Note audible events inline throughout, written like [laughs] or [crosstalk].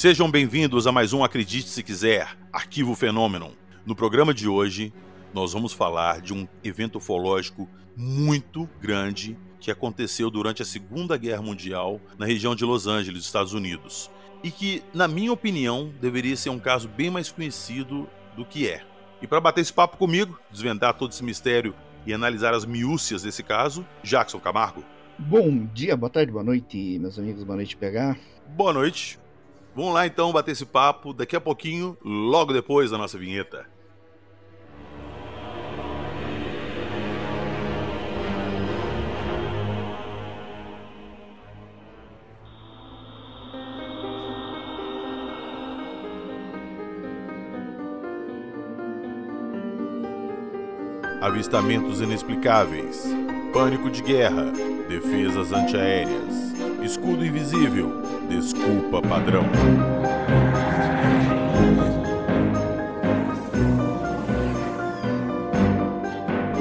Sejam bem-vindos a mais um Acredite Se Quiser, Arquivo Fenômeno. No programa de hoje, nós vamos falar de um evento ufológico muito grande que aconteceu durante a Segunda Guerra Mundial na região de Los Angeles, Estados Unidos, e que, na minha opinião, deveria ser um caso bem mais conhecido do que é. E para bater esse papo comigo, desvendar todo esse mistério e analisar as miúcias desse caso, Jackson Camargo. Bom dia, boa tarde, boa noite, meus amigos, boa noite, PH. Boa noite. Vamos lá então bater esse papo daqui a pouquinho, logo depois da nossa vinheta. Avistamentos inexplicáveis, pânico de guerra, defesas antiaéreas, escudo invisível, desculpa padrão.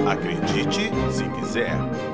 Acredite se quiser.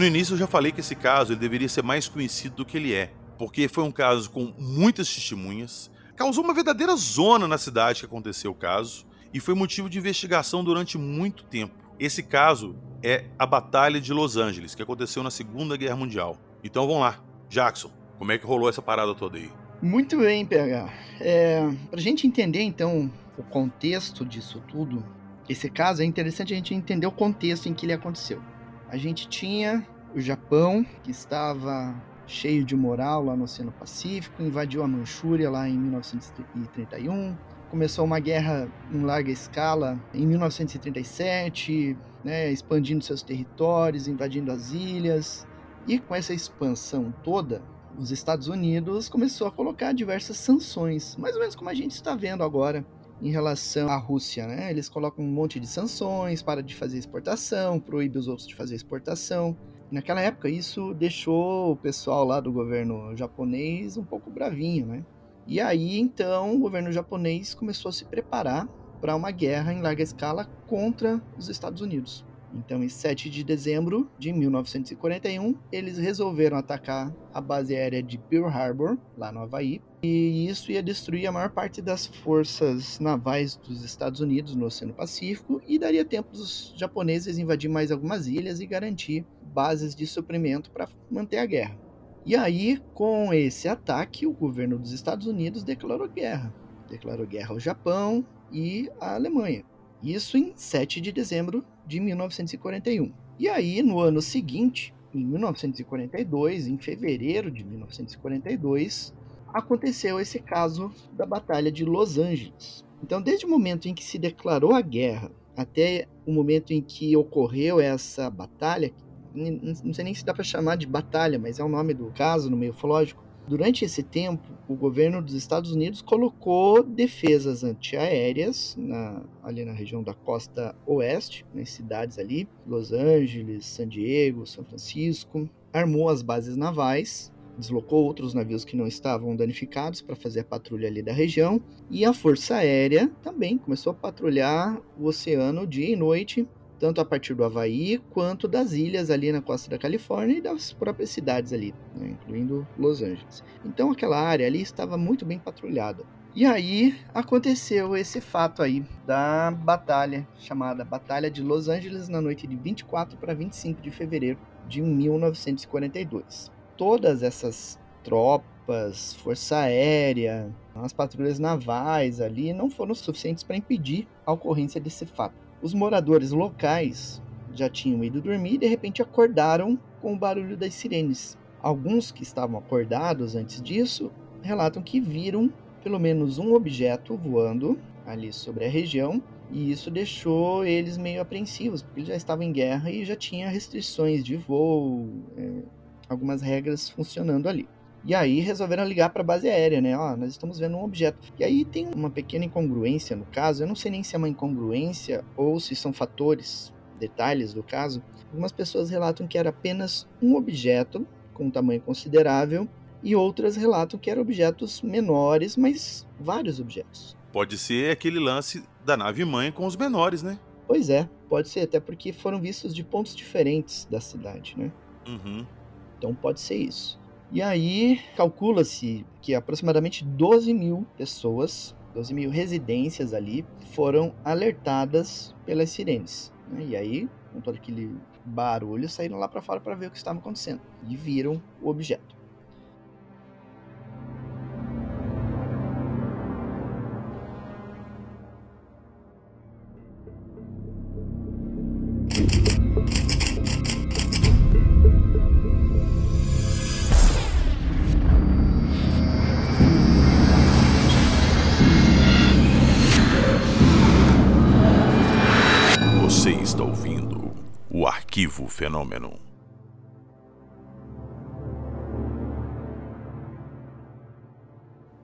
No início eu já falei que esse caso ele deveria ser mais conhecido do que ele é, porque foi um caso com muitas testemunhas, causou uma verdadeira zona na cidade que aconteceu o caso e foi motivo de investigação durante muito tempo. Esse caso é a Batalha de Los Angeles, que aconteceu na Segunda Guerra Mundial. Então vamos lá, Jackson, como é que rolou essa parada toda aí? Muito bem, PH. É, Para a gente entender então o contexto disso tudo, esse caso é interessante a gente entender o contexto em que ele aconteceu. A gente tinha o Japão, que estava cheio de moral lá no Oceano Pacífico, invadiu a Manchúria lá em 1931, começou uma guerra em larga escala em 1937, né, expandindo seus territórios, invadindo as ilhas. E com essa expansão toda, os Estados Unidos começou a colocar diversas sanções, mais ou menos como a gente está vendo agora em relação à Rússia, né? Eles colocam um monte de sanções, para de fazer exportação, proíbe os outros de fazer exportação. Naquela época, isso deixou o pessoal lá do governo japonês um pouco bravinho, né? E aí, então, o governo japonês começou a se preparar para uma guerra em larga escala contra os Estados Unidos. Então, em 7 de dezembro de 1941, eles resolveram atacar a base aérea de Pearl Harbor, lá no Havaí, e isso ia destruir a maior parte das forças navais dos Estados Unidos no Oceano Pacífico e daria tempo dos japoneses invadir mais algumas ilhas e garantir bases de suprimento para manter a guerra. E aí, com esse ataque, o governo dos Estados Unidos declarou guerra. Declarou guerra ao Japão e à Alemanha. Isso em 7 de dezembro de 1941. E aí, no ano seguinte, em 1942, em fevereiro de 1942, aconteceu esse caso da Batalha de Los Angeles. Então, desde o momento em que se declarou a guerra até o momento em que ocorreu essa batalha, não sei nem se dá para chamar de batalha, mas é o nome do caso no meio ufológico, Durante esse tempo, o governo dos Estados Unidos colocou defesas antiaéreas na, ali na região da costa oeste, nas cidades ali, Los Angeles, San Diego, São Francisco, armou as bases navais, deslocou outros navios que não estavam danificados para fazer a patrulha ali da região, e a Força Aérea também começou a patrulhar o oceano dia e noite tanto a partir do Havaí quanto das ilhas ali na costa da Califórnia e das próprias cidades ali, né, incluindo Los Angeles. Então aquela área ali estava muito bem patrulhada. E aí aconteceu esse fato aí da batalha chamada Batalha de Los Angeles na noite de 24 para 25 de fevereiro de 1942. Todas essas tropas, força aérea, as patrulhas navais ali não foram suficientes para impedir a ocorrência desse fato. Os moradores locais já tinham ido dormir e de repente acordaram com o barulho das sirenes. Alguns que estavam acordados antes disso relatam que viram pelo menos um objeto voando ali sobre a região e isso deixou eles meio apreensivos, porque já estavam em guerra e já tinha restrições de voo, é, algumas regras funcionando ali. E aí resolveram ligar para a base aérea, né? Ó, nós estamos vendo um objeto. E aí tem uma pequena incongruência no caso. Eu não sei nem se é uma incongruência ou se são fatores detalhes do caso, algumas pessoas relatam que era apenas um objeto com um tamanho considerável e outras relatam que eram objetos menores, mas vários objetos. Pode ser aquele lance da nave mãe com os menores, né? Pois é, pode ser, até porque foram vistos de pontos diferentes da cidade, né? Uhum. Então pode ser isso. E aí calcula-se que aproximadamente 12 mil pessoas, 12 mil residências ali, foram alertadas pelas sirenes. Né? E aí, com todo aquele barulho, saíram lá para fora para ver o que estava acontecendo e viram o objeto.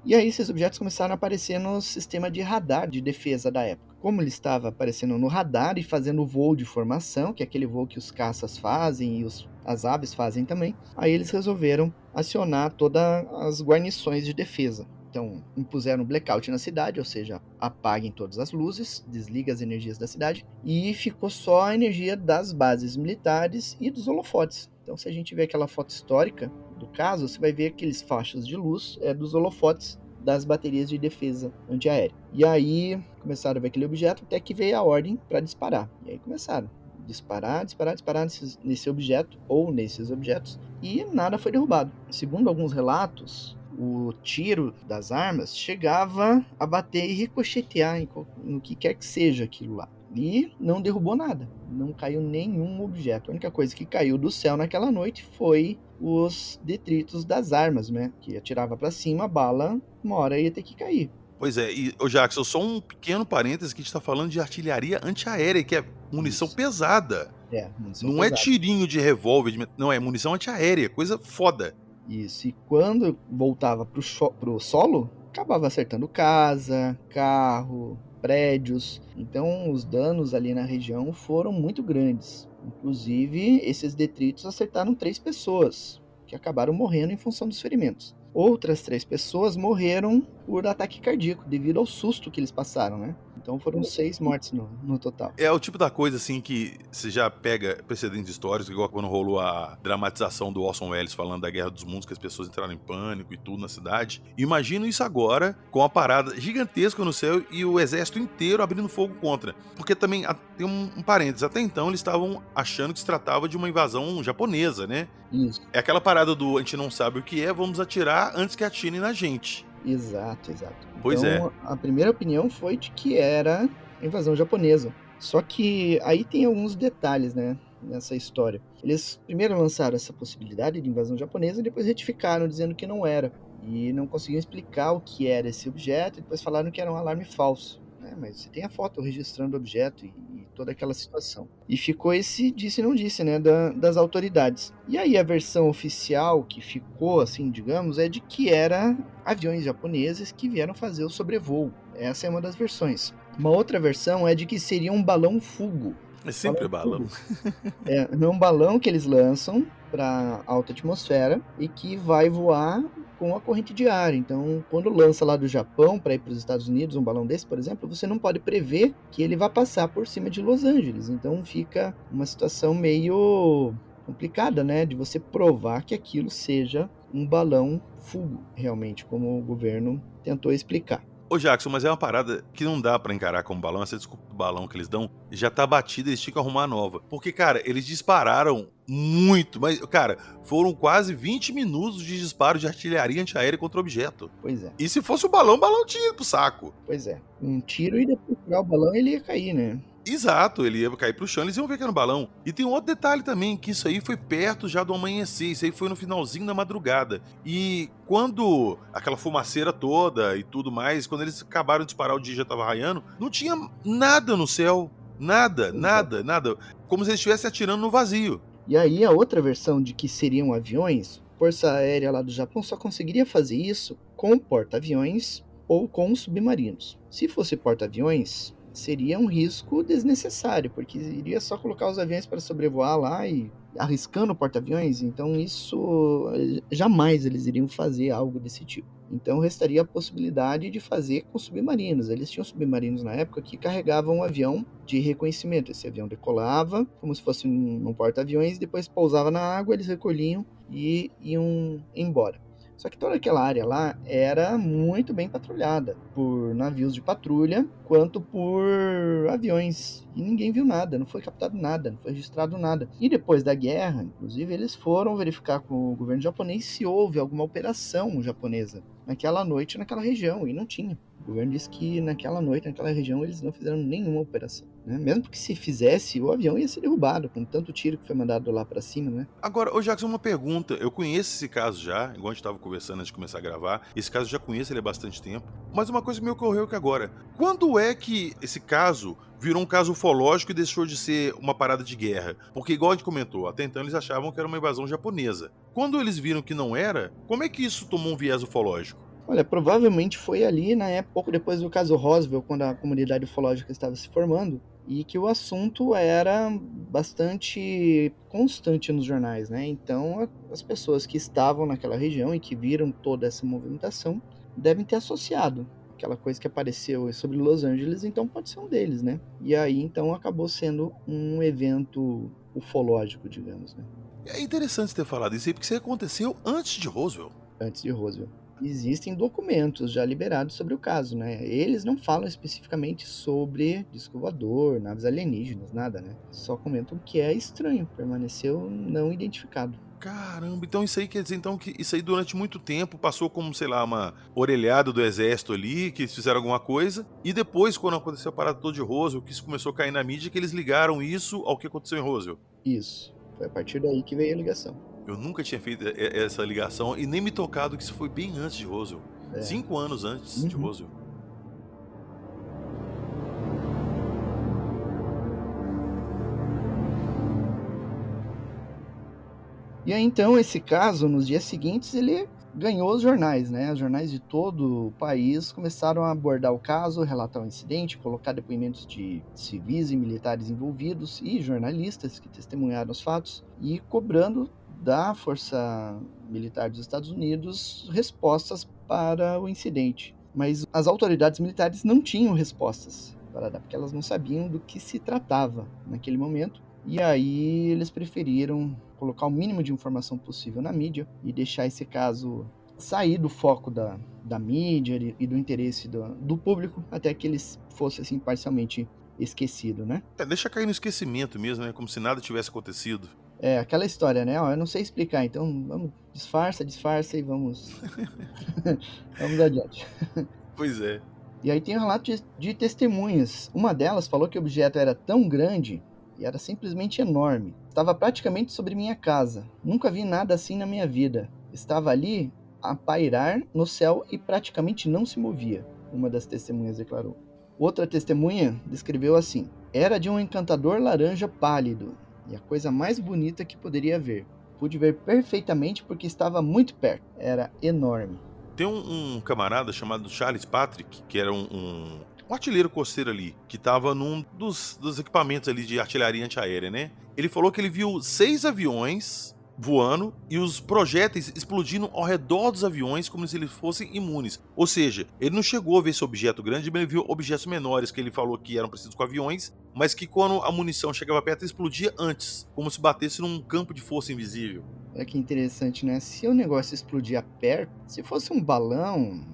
E aí esses objetos começaram a aparecer no sistema de radar de defesa da época. Como ele estava aparecendo no radar e fazendo o voo de formação, que é aquele voo que os caças fazem e os, as aves fazem também, aí eles resolveram acionar todas as guarnições de defesa. Então, impuseram blackout na cidade, ou seja, apaguem todas as luzes, desliga as energias da cidade, e ficou só a energia das bases militares e dos holofotes. Então, se a gente vê aquela foto histórica do caso, você vai ver aqueles faixas de luz é, dos holofotes das baterias de defesa antiaérea. E aí começaram a ver aquele objeto até que veio a ordem para disparar. E aí começaram disparar, disparar, disparar nesse, nesse objeto ou nesses objetos e nada foi derrubado. Segundo alguns relatos, o tiro das armas chegava a bater e ricochetear no que quer que seja aquilo lá. E não derrubou nada, não caiu nenhum objeto. A única coisa que caiu do céu naquela noite foi os detritos das armas, né? Que atirava para cima a bala, uma hora ia ter que cair. Pois é, e o Jackson, só um pequeno parêntese que a gente está falando de artilharia antiaérea, que é munição Isso. pesada. É, munição Não é pesada. tirinho de revólver, de... não, é munição antiaérea, coisa foda. Isso, e quando voltava pro, cho- pro solo, acabava acertando casa, carro, prédios. Então os danos ali na região foram muito grandes. Inclusive, esses detritos acertaram três pessoas, que acabaram morrendo em função dos ferimentos. Outras três pessoas morreram por ataque cardíaco, devido ao susto que eles passaram, né? Então foram seis mortes no, no total. É o tipo da coisa assim que você já pega precedentes históricos, igual quando rolou a dramatização do Orson Welles falando da Guerra dos Mundos, que as pessoas entraram em pânico e tudo na cidade. Imagina isso agora com a parada gigantesca no céu e o exército inteiro abrindo fogo contra. Porque também tem um, um parênteses, até então eles estavam achando que se tratava de uma invasão japonesa, né? Isso, É aquela parada do a gente não sabe o que é, vamos atirar antes que atirem na gente. Exato, exato. Pois então, a primeira opinião foi de que era invasão japonesa. Só que aí tem alguns detalhes, né, nessa história. Eles primeiro lançaram essa possibilidade de invasão japonesa e depois retificaram dizendo que não era. E não conseguiam explicar o que era esse objeto e depois falaram que era um alarme falso. É, mas você tem a foto registrando o objeto e toda aquela situação. E ficou esse disse não disse, né, da- das autoridades. E aí a versão oficial que ficou, assim, digamos, é de que era aviões japoneses que vieram fazer o sobrevoo. Essa é uma das versões. Uma outra versão é de que seria um balão fugo. É sempre Balão balão. [laughs] É, é um balão que eles lançam para alta atmosfera e que vai voar com a corrente de ar. Então, quando lança lá do Japão para ir para os Estados Unidos, um balão desse, por exemplo, você não pode prever que ele vai passar por cima de Los Angeles. Então, fica uma situação meio complicada, né, de você provar que aquilo seja um balão fugo, realmente, como o governo tentou explicar. Ô Jackson, mas é uma parada que não dá pra encarar como balão. Essa desculpa do balão que eles dão já tá batida, eles tinham que arrumar nova. Porque, cara, eles dispararam muito, mas, cara, foram quase 20 minutos de disparo de artilharia antiaérea contra o objeto. Pois é, E se fosse o balão, o balão tinha ido pro saco. pois é. Um tiro e depois furar o balão ele ia cair, né? Exato, ele ia cair pro chão, eles iam ver que era um balão. E tem um outro detalhe também, que isso aí foi perto já do amanhecer, isso aí foi no finalzinho da madrugada. E quando aquela fumaceira toda e tudo mais, quando eles acabaram de disparar, o dia já tava raiando, não tinha nada no céu. Nada, nada, nada. Como se eles estivessem atirando no vazio. E aí a outra versão de que seriam aviões, Força Aérea lá do Japão só conseguiria fazer isso com porta-aviões ou com submarinos. Se fosse porta-aviões, seria um risco desnecessário, porque iria só colocar os aviões para sobrevoar lá e arriscando porta-aviões, então isso jamais eles iriam fazer algo desse tipo. Então restaria a possibilidade de fazer com submarinos. Eles tinham submarinos na época que carregavam um avião de reconhecimento. Esse avião decolava como se fosse um, um porta-aviões, depois pousava na água, eles recolhiam e iam embora. Só que toda aquela área lá era muito bem patrulhada por navios de patrulha, quanto por aviões. E ninguém viu nada, não foi captado nada, não foi registrado nada. E depois da guerra, inclusive, eles foram verificar com o governo japonês se houve alguma operação japonesa naquela noite naquela região, e não tinha. O governo disse que naquela noite, naquela região, eles não fizeram nenhuma operação. Né? Mesmo porque se fizesse, o avião ia ser derrubado, com tanto tiro que foi mandado lá para cima, né? Agora, ô Jackson, uma pergunta. Eu conheço esse caso já, igual a gente estava conversando antes de começar a gravar. Esse caso eu já conheço ele há bastante tempo. Mas uma coisa me ocorreu que agora, quando é que esse caso virou um caso ufológico e deixou de ser uma parada de guerra? Porque, igual a gente comentou, até então eles achavam que era uma invasão japonesa. Quando eles viram que não era, como é que isso tomou um viés ufológico? Olha, provavelmente foi ali, né, pouco depois do caso Roswell, quando a comunidade ufológica estava se formando, e que o assunto era bastante constante nos jornais, né? Então, as pessoas que estavam naquela região e que viram toda essa movimentação devem ter associado aquela coisa que apareceu sobre Los Angeles, então pode ser um deles, né? E aí, então, acabou sendo um evento ufológico, digamos, né? É interessante ter falado isso aí, porque isso aconteceu antes de Roswell. Antes de Roswell existem documentos já liberados sobre o caso, né? Eles não falam especificamente sobre disco voador, naves alienígenas, nada, né? Só comentam que é estranho, permaneceu não identificado. Caramba, então isso aí quer dizer então que isso aí durante muito tempo passou como, sei lá, uma orelhada do exército ali, que eles fizeram alguma coisa, e depois, quando aconteceu a parada toda de Roswell, que isso começou a cair na mídia, que eles ligaram isso ao que aconteceu em Roswell. Isso. Foi a partir daí que veio a ligação. Eu nunca tinha feito essa ligação e nem me tocado que isso foi bem antes de Roswell. É. Cinco anos antes uhum. de Roswell. E aí então esse caso, nos dias seguintes, ele ganhou os jornais, né? Os jornais de todo o país começaram a abordar o caso, relatar o incidente, colocar depoimentos de civis e militares envolvidos e jornalistas que testemunharam os fatos e cobrando da Força Militar dos Estados Unidos respostas para o incidente. Mas as autoridades militares não tinham respostas para dar, porque elas não sabiam do que se tratava naquele momento. E aí eles preferiram colocar o mínimo de informação possível na mídia e deixar esse caso sair do foco da, da mídia e do interesse do, do público até que eles fosse assim parcialmente esquecido, né? É, deixa cair no esquecimento mesmo, né? Como se nada tivesse acontecido. É, aquela história, né? Ó, eu não sei explicar, então vamos, disfarça, disfarça e vamos. [laughs] vamos adiante. Pois é. E aí tem um relato de, de testemunhas. Uma delas falou que o objeto era tão grande e era simplesmente enorme. Estava praticamente sobre minha casa. Nunca vi nada assim na minha vida. Estava ali a pairar no céu e praticamente não se movia, uma das testemunhas declarou. Outra testemunha descreveu assim: Era de um encantador laranja pálido, e a coisa mais bonita que poderia ver. Pude ver perfeitamente porque estava muito perto. Era enorme. Tem um, um camarada chamado Charles Patrick, que era um, um, um artilheiro costeiro ali, que estava num dos, dos equipamentos ali de artilharia antiaérea, né? Ele falou que ele viu seis aviões voando e os projéteis explodindo ao redor dos aviões como se eles fossem imunes. Ou seja, ele não chegou a ver esse objeto grande, mas ele viu objetos menores que ele falou que eram precisos com aviões, mas que quando a munição chegava perto explodia antes, como se batesse num campo de força invisível. Olha que interessante, né? Se o negócio explodia perto, se fosse um balão,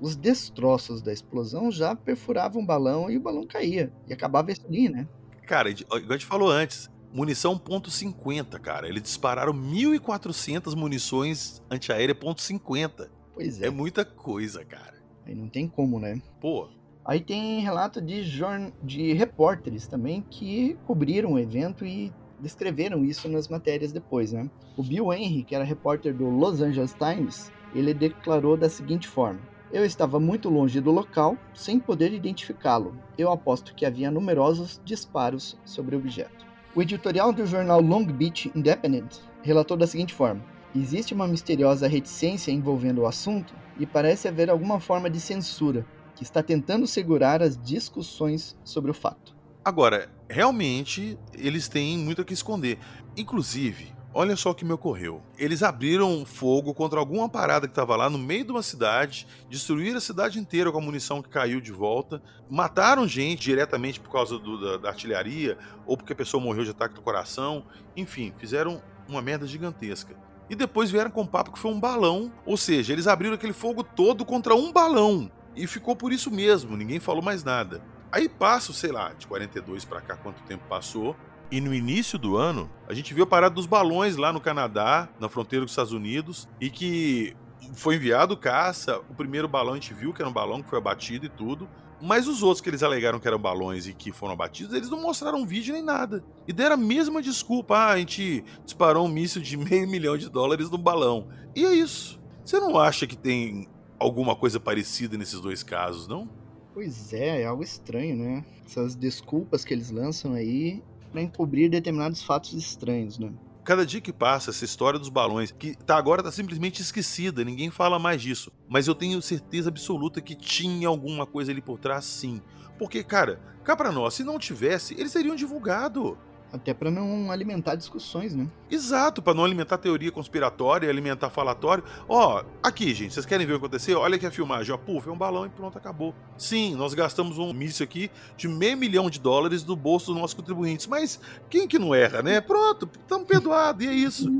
os destroços da explosão já perfuravam o balão e o balão caía. E acabava ali, né? Cara, igual a gente falou antes, munição .50, cara. Eles dispararam 1.400 munições antiaérea .50. Pois é. É muita coisa, cara. Aí não tem como, né? Pô. Aí tem relato de, jorn... de repórteres também que cobriram o evento e descreveram isso nas matérias depois, né? O Bill Henry, que era repórter do Los Angeles Times, ele declarou da seguinte forma: Eu estava muito longe do local, sem poder identificá-lo. Eu aposto que havia numerosos disparos sobre o objeto. O editorial do jornal Long Beach Independent relatou da seguinte forma: Existe uma misteriosa reticência envolvendo o assunto e parece haver alguma forma de censura. que está tentando segurar as discussões sobre o fato. Agora, realmente, eles têm muito a que esconder. Inclusive, olha só o que me ocorreu. Eles abriram fogo contra alguma parada que estava lá no meio de uma cidade, destruíram a cidade inteira com a munição que caiu de volta, mataram gente diretamente por causa do, da, da artilharia ou porque a pessoa morreu de ataque do coração. Enfim, fizeram uma merda gigantesca. E depois vieram com papo que foi um balão, ou seja, eles abriram aquele fogo todo contra um balão. E ficou por isso mesmo, ninguém falou mais nada. Aí passa, sei lá, de 42 para cá, quanto tempo passou. E no início do ano, a gente viu a parada dos balões lá no Canadá, na fronteira dos Estados Unidos, e que foi enviado caça. O primeiro balão a gente viu que era um balão que foi abatido e tudo. Mas os outros que eles alegaram que eram balões e que foram abatidos, eles não mostraram um vídeo nem nada. E deram a mesma desculpa. Ah, a gente disparou um míssil de [laughs] meio milhão de dólares no balão. E é isso. Você não acha que tem alguma coisa parecida nesses dois casos, não? Pois é, é algo estranho, né? Essas desculpas que eles lançam aí para encobrir determinados fatos estranhos, né? Cada dia que passa, essa história dos balões, que tá agora tá simplesmente esquecida, ninguém fala mais disso. Mas eu tenho certeza absoluta que tinha alguma coisa ali por trás, sim. Porque, cara, cá pra nós, se não tivesse, eles teriam divulgado. Até para não alimentar discussões, né? Exato, para não alimentar teoria conspiratória, alimentar falatório. Ó, aqui, gente, vocês querem ver o que aconteceu? Olha aqui a filmagem, ó, puf, é um balão e pronto, acabou. Sim, nós gastamos um míssil aqui de meio milhão de dólares do bolso dos nossos contribuintes, mas quem que não erra, né? Pronto, estamos perdoados, e é isso.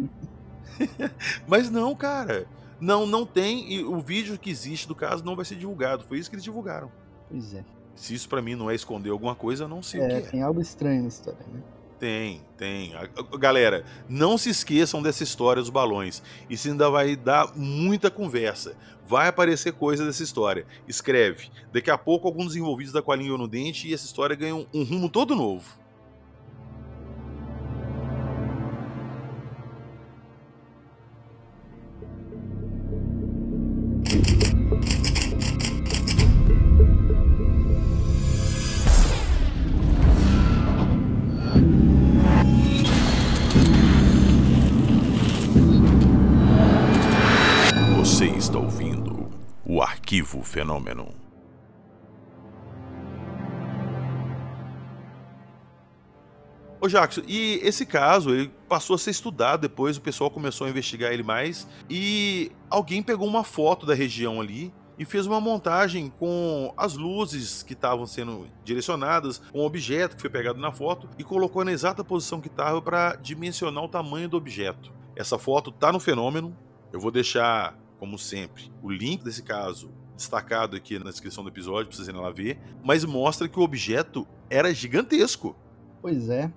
[laughs] mas não, cara. Não, não tem, e o vídeo que existe do caso não vai ser divulgado. Foi isso que eles divulgaram. Pois é. Se isso para mim não é esconder alguma coisa, eu não sei é, o que é. Tem algo estranho na história, né? Tem, tem. Galera, não se esqueçam dessa história dos balões. Isso ainda vai dar muita conversa. Vai aparecer coisa dessa história. Escreve. Daqui a pouco, alguns dos envolvidos da colinha no dente e essa história ganha um rumo todo novo. Fenômeno. Ô Jackson, e esse caso, ele passou a ser estudado depois, o pessoal começou a investigar ele mais, e alguém pegou uma foto da região ali e fez uma montagem com as luzes que estavam sendo direcionadas, com o objeto que foi pegado na foto e colocou na exata posição que estava para dimensionar o tamanho do objeto. Essa foto está no fenômeno. Eu vou deixar, como sempre, o link desse caso destacado aqui na descrição do episódio, pra vocês irem lá ver, mas mostra que o objeto era gigantesco. Pois é.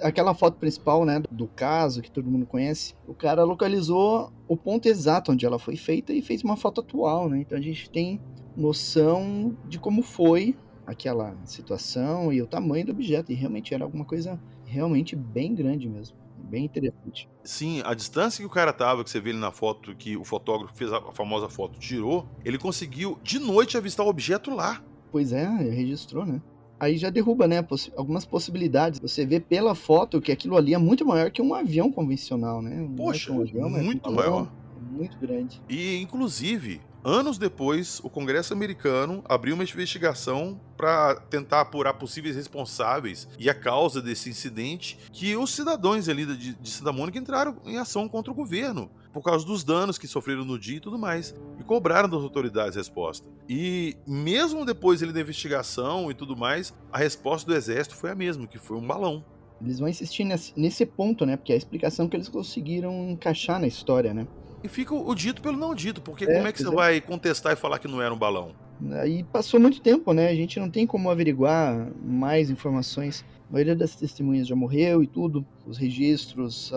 Aquela foto principal, né, do caso que todo mundo conhece, o cara localizou o ponto exato onde ela foi feita e fez uma foto atual, né? Então a gente tem noção de como foi aquela situação e o tamanho do objeto. E realmente era alguma coisa realmente bem grande mesmo. Bem interessante. Sim, a distância que o cara tava, que você vê ele na foto, que o fotógrafo fez a famosa foto, tirou, ele conseguiu de noite avistar o objeto lá. Pois é, registrou, né? Aí já derruba, né, poss algumas possibilidades. Você vê pela foto que aquilo ali é muito maior que um avião convencional, né? Poxa, é um avião, muito maior. Muito grande. E, inclusive, Anos depois, o Congresso americano abriu uma investigação para tentar apurar possíveis responsáveis e a causa desse incidente, que os cidadãos ali de, de Santa Mônica entraram em ação contra o governo por causa dos danos que sofreram no dia e tudo mais, e cobraram das autoridades resposta. E mesmo depois ali da investigação e tudo mais, a resposta do exército foi a mesma, que foi um balão. Eles vão insistir nesse, nesse ponto, né? Porque é a explicação que eles conseguiram encaixar na história, né? E fica o dito pelo não dito, porque é, como é que você é. vai contestar e falar que não era um balão? Aí passou muito tempo, né? A gente não tem como averiguar mais informações. A maioria das testemunhas já morreu e tudo. Os registros,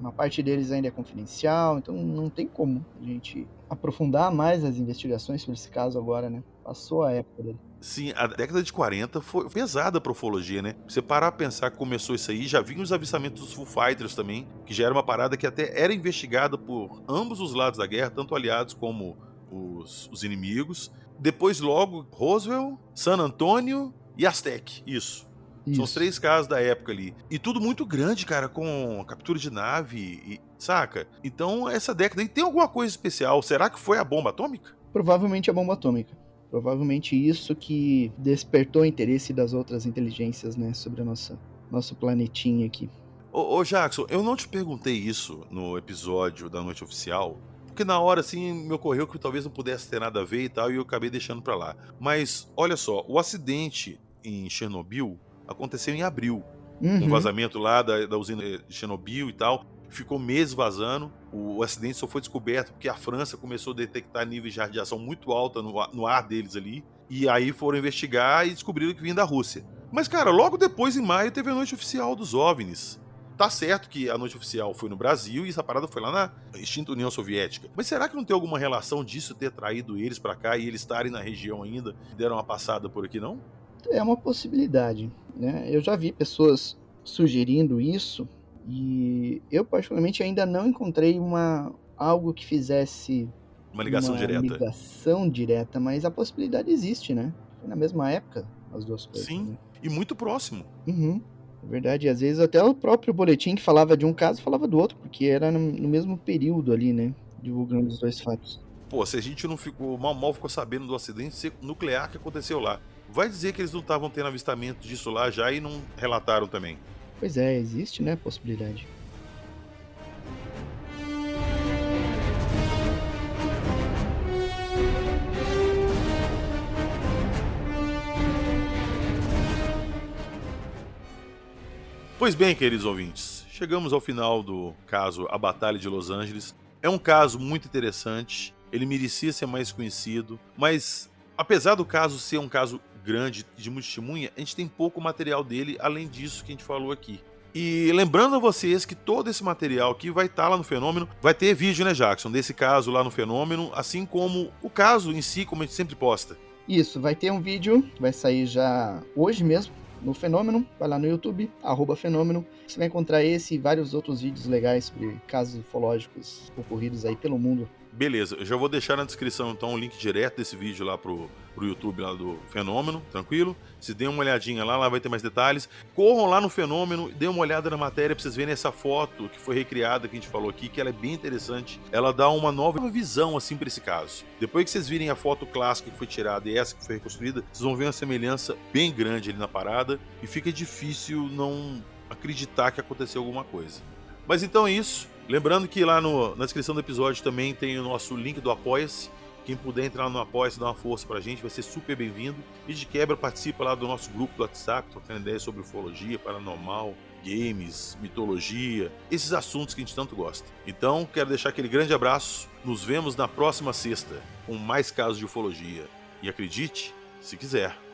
uma parte deles ainda é confidencial, então não tem como a gente aprofundar mais as investigações sobre esse caso agora, né? Passou a época dele. Sim, a década de 40 foi pesada pra ufologia, né? Você parar a pensar que começou isso aí, já vinha os avistamentos dos Foo Fighters também, que já era uma parada que até era investigada por ambos os lados da guerra, tanto aliados como os, os inimigos. Depois, logo, Roswell, San Antônio e Aztec. Isso. Isso. São os três casos da época ali. E tudo muito grande, cara, com captura de nave, e, saca? Então, essa década aí tem alguma coisa especial. Será que foi a bomba atômica? Provavelmente a bomba atômica. Provavelmente isso que despertou o interesse das outras inteligências, né, sobre a nossa nosso planetinha aqui. Ô, ô Jackson, eu não te perguntei isso no episódio da Noite Oficial, porque na hora assim me ocorreu que talvez não pudesse ter nada a ver e tal, e eu acabei deixando para lá. Mas olha só, o acidente em Chernobyl aconteceu em abril. Uhum. Um vazamento lá da, da usina de Chernobyl e tal. Ficou meses vazando. O, acidente só foi descoberto porque a França começou a detectar níveis de radiação muito alta no, no ar deles ali. E aí foram investigar e descobriram que vinha da Rússia. Mas, cara, logo depois, em maio, teve a noite oficial dos OVNIs. Tá certo que a noite oficial foi no Brasil e essa parada foi lá na extinta União Soviética. Mas será que não tem alguma relação disso ter traído eles para cá e eles estarem na região ainda deram uma passada por aqui, não? É uma possibilidade, né? Eu já vi pessoas sugerindo isso e eu particularmente ainda não encontrei uma algo que fizesse uma ligação uma direta. ligação direta, mas a possibilidade existe, né? Foi na mesma época as duas coisas. Sim, né? e muito próximo. Uhum. É verdade, às vezes até o próprio boletim que falava de um caso falava do outro, porque era no, no mesmo período ali, né? Divulgando os dois fatos. Pô, se a gente não ficou, mal mal ficou sabendo do acidente nuclear que aconteceu lá, vai dizer que eles não estavam tendo avistamento disso lá já e não relataram também. Pois é, existe, né, possibilidade. Pois bem, queridos ouvintes, chegamos ao final do caso A Batalha de Los Angeles. É um caso muito interessante, ele merecia ser mais conhecido, mas apesar do caso ser um caso grande de testemunha, a gente tem pouco material dele além disso que a gente falou aqui. E lembrando a vocês que todo esse material aqui vai estar tá lá no Fenômeno, vai ter vídeo, né, Jackson, desse caso lá no Fenômeno, assim como o caso em si, como a gente sempre posta. Isso, vai ter um vídeo, vai sair já hoje mesmo, no Fenômeno, vai lá no YouTube, arroba Fenômeno. Você vai encontrar esse e vários outros vídeos legais sobre casos ufológicos ocorridos aí pelo mundo. Beleza, eu já vou deixar na descrição então o link direto desse vídeo lá pro, pro YouTube lá do Fenômeno, tranquilo? Se dê uma olhadinha lá, lá vai ter mais detalhes. Corram lá no Fenômeno, dê uma olhada na matéria pra vocês verem essa foto que foi recriada, que a gente falou aqui, que ela é bem interessante. Ela dá uma nova visão, assim, para esse caso. Depois que vocês virem a foto clássica que foi tirada e essa que foi reconstruída, vocês vão ver uma semelhança bem grande ali na parada e fica difícil não acreditar que aconteceu alguma coisa. Mas então é isso. Lembrando que lá no, na descrição do episódio também tem o nosso link do Apoia-se. Quem puder entrar no Apoia-se, dar uma força pra gente, vai ser super bem-vindo. E de quebra, participa lá do nosso grupo do WhatsApp, trocando ideias sobre ufologia, paranormal, games, mitologia, esses assuntos que a gente tanto gosta. Então, quero deixar aquele grande abraço. Nos vemos na próxima sexta com mais casos de ufologia. E acredite, se quiser.